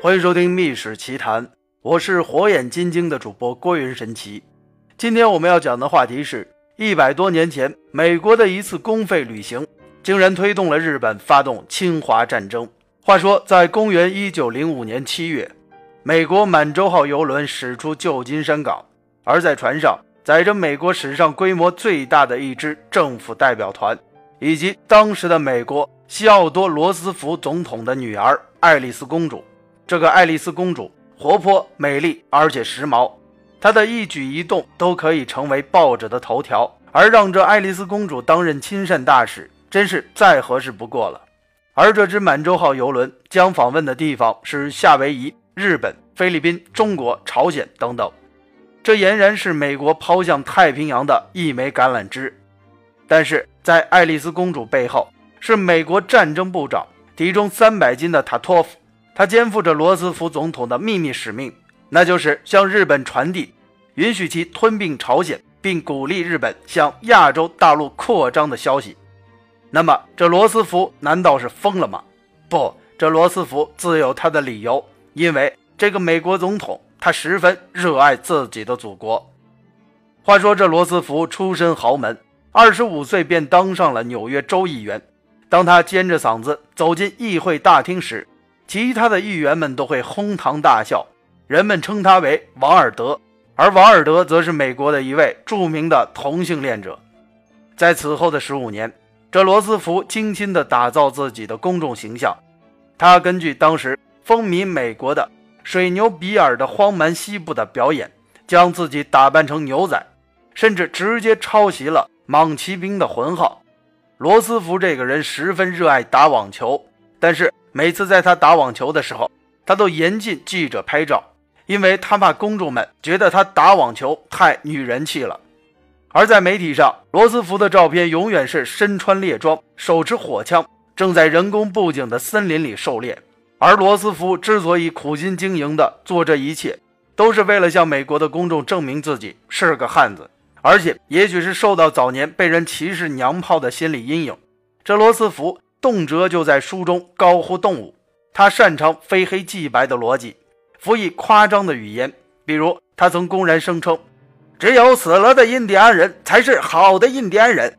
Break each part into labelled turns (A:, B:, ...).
A: 欢迎收听《秘史奇谈》，我是火眼金睛的主播郭云神奇。今天我们要讲的话题是：一百多年前，美国的一次公费旅行，竟然推动了日本发动侵华战争。话说，在公元一九零五年七月，美国满洲号游轮驶出旧金山港，而在船上载着美国史上规模最大的一支政府代表团，以及当时的美国西奥多·罗斯福总统的女儿爱丽丝公主。这个爱丽丝公主活泼美丽，而且时髦，她的一举一动都可以成为报纸的头条。而让这爱丽丝公主担任亲善大使，真是再合适不过了。而这支满洲号游轮将访问的地方是夏威夷、日本、菲律宾、中国、朝鲜等等，这俨然是美国抛向太平洋的一枚橄榄枝。但是在爱丽丝公主背后，是美国战争部长，体重三百斤的塔托夫。他肩负着罗斯福总统的秘密使命，那就是向日本传递，允许其吞并朝鲜，并鼓励日本向亚洲大陆扩张的消息。那么，这罗斯福难道是疯了吗？不，这罗斯福自有他的理由，因为这个美国总统他十分热爱自己的祖国。话说，这罗斯福出身豪门，二十五岁便当上了纽约州议员。当他尖着嗓子走进议会大厅时，其他的议员们都会哄堂大笑，人们称他为王尔德，而王尔德则是美国的一位著名的同性恋者。在此后的十五年，这罗斯福精心地打造自己的公众形象。他根据当时风靡美国的水牛比尔的荒蛮西部的表演，将自己打扮成牛仔，甚至直接抄袭了莽骑兵的混号。罗斯福这个人十分热爱打网球，但是。每次在他打网球的时候，他都严禁记者拍照，因为他怕公众们觉得他打网球太女人气了。而在媒体上，罗斯福的照片永远是身穿猎装，手持火枪，正在人工布景的森林里狩猎。而罗斯福之所以苦心经营的做这一切，都是为了向美国的公众证明自己是个汉子，而且也许是受到早年被人歧视娘炮的心理阴影，这罗斯福。动辄就在书中高呼动物，他擅长非黑即白的逻辑，辅以夸张的语言。比如，他曾公然声称，只有死了的印第安人才是好的印第安人。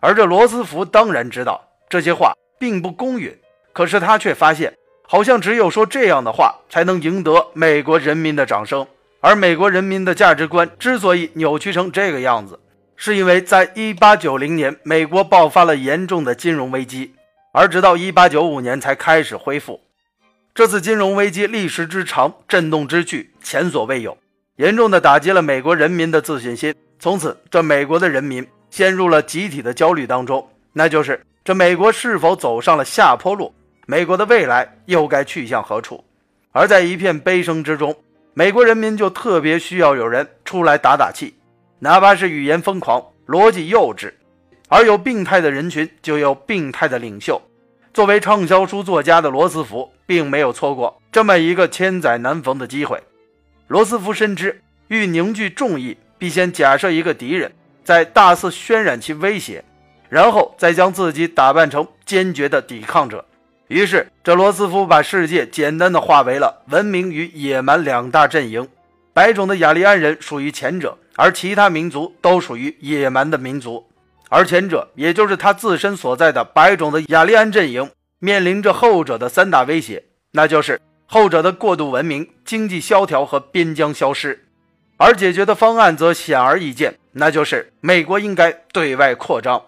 A: 而这罗斯福当然知道这些话并不公允，可是他却发现，好像只有说这样的话，才能赢得美国人民的掌声。而美国人民的价值观之所以扭曲成这个样子，是因为在1890年，美国爆发了严重的金融危机。而直到一八九五年才开始恢复。这次金融危机历时之长，震动之巨，前所未有，严重的打击了美国人民的自信心。从此，这美国的人民陷入了集体的焦虑当中，那就是这美国是否走上了下坡路？美国的未来又该去向何处？而在一片悲声之中，美国人民就特别需要有人出来打打气，哪怕是语言疯狂、逻辑幼稚。而有病态的人群，就有病态的领袖。作为畅销书作家的罗斯福，并没有错过这么一个千载难逢的机会。罗斯福深知，欲凝聚众议，必先假设一个敌人，再大肆渲染其威胁，然后再将自己打扮成坚决的抵抗者。于是，这罗斯福把世界简单的划为了文明与野蛮两大阵营。白种的雅利安人属于前者，而其他民族都属于野蛮的民族。而前者，也就是他自身所在的白种的雅利安阵营，面临着后者的三大威胁，那就是后者的过度文明、经济萧条和边疆消失。而解决的方案则显而易见，那就是美国应该对外扩张。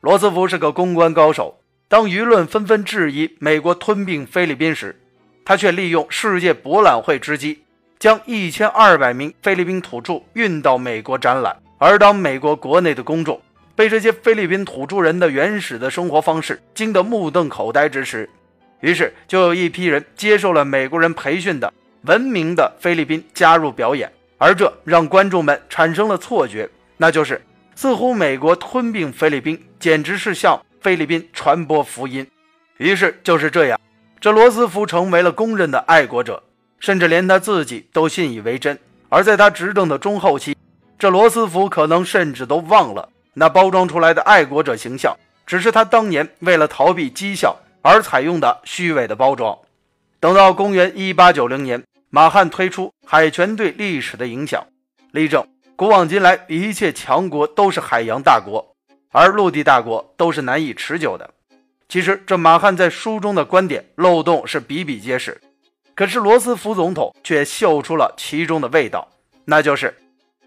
A: 罗斯福是个公关高手，当舆论纷纷质疑美国吞并菲律宾时，他却利用世界博览会之机，将一千二百名菲律宾土著运到美国展览。而当美国国内的公众，被这些菲律宾土著人的原始的生活方式惊得目瞪口呆之时，于是就有一批人接受了美国人培训的文明的菲律宾加入表演，而这让观众们产生了错觉，那就是似乎美国吞并菲律宾简直是向菲律宾传播福音。于是就是这样，这罗斯福成为了公认的爱国者，甚至连他自己都信以为真。而在他执政的中后期，这罗斯福可能甚至都忘了。那包装出来的爱国者形象，只是他当年为了逃避讥笑而采用的虚伪的包装。等到公元一八九零年，马汉推出海权对历史的影响，力证古往今来一切强国都是海洋大国，而陆地大国都是难以持久的。其实，这马汉在书中的观点漏洞是比比皆是，可是罗斯福总统却嗅出了其中的味道，那就是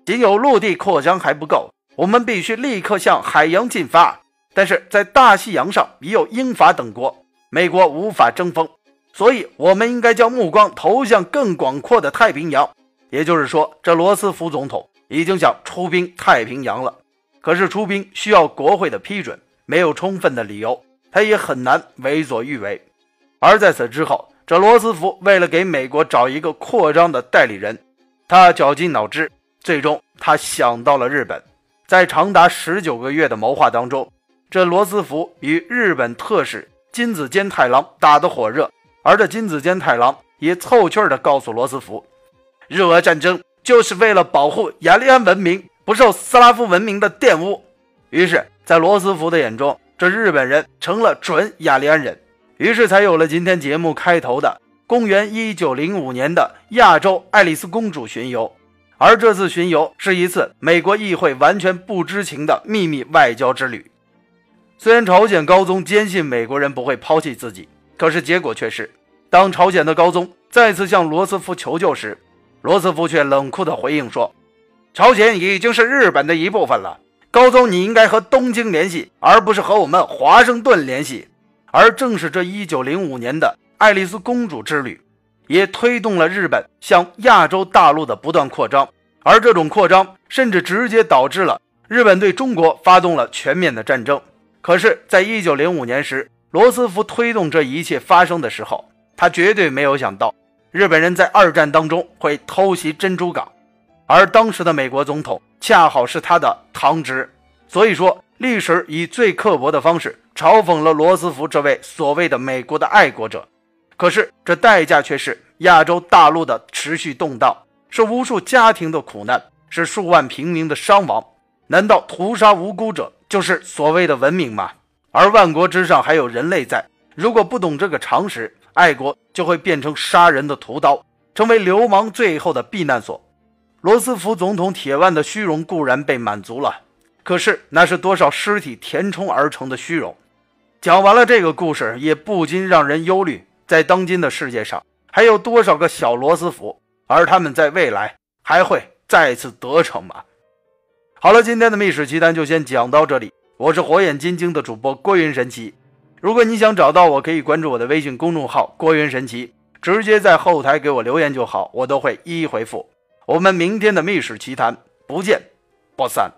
A: 仅有陆地扩张还不够，我们必须立刻向海洋进发。但是在大西洋上已有英法等国，美国无法争锋，所以我们应该将目光投向更广阔的太平洋。也就是说，这罗斯福总统已经想出兵太平洋了。可是出兵需要国会的批准，没有充分的理由。他也很难为所欲为，而在此之后，这罗斯福为了给美国找一个扩张的代理人，他绞尽脑汁，最终他想到了日本。在长达十九个月的谋划当中，这罗斯福与日本特使金子坚太郎打得火热，而这金子坚太郎也凑趣儿地告诉罗斯福，日俄战争就是为了保护雅利安文明不受斯拉夫文明的玷污。于是，在罗斯福的眼中，这日本人成了准雅利安人，于是才有了今天节目开头的公元一九零五年的亚洲爱丽丝公主巡游。而这次巡游是一次美国议会完全不知情的秘密外交之旅。虽然朝鲜高宗坚信美国人不会抛弃自己，可是结果却是，当朝鲜的高宗再次向罗斯福求救时，罗斯福却冷酷地回应说：“朝鲜已经是日本的一部分了。”高宗，你应该和东京联系，而不是和我们华盛顿联系。而正是这一九零五年的爱丽丝公主之旅，也推动了日本向亚洲大陆的不断扩张。而这种扩张，甚至直接导致了日本对中国发动了全面的战争。可是，在一九零五年时，罗斯福推动这一切发生的时候，他绝对没有想到日本人在二战当中会偷袭珍珠港。而当时的美国总统恰好是他的堂侄，所以说历史以最刻薄的方式嘲讽了罗斯福这位所谓的美国的爱国者。可是这代价却是亚洲大陆的持续动荡，是无数家庭的苦难，是数万平民的伤亡。难道屠杀无辜者就是所谓的文明吗？而万国之上还有人类在，如果不懂这个常识，爱国就会变成杀人的屠刀，成为流氓最后的避难所。罗斯福总统铁腕的虚荣固然被满足了，可是那是多少尸体填充而成的虚荣。讲完了这个故事，也不禁让人忧虑：在当今的世界上，还有多少个小罗斯福？而他们在未来还会再次得逞吗？好了，今天的密史奇谈就先讲到这里。我是火眼金睛的主播郭云神奇。如果你想找到我，可以关注我的微信公众号“郭云神奇”，直接在后台给我留言就好，我都会一一回复。我们明天的密室奇谈，不见不散。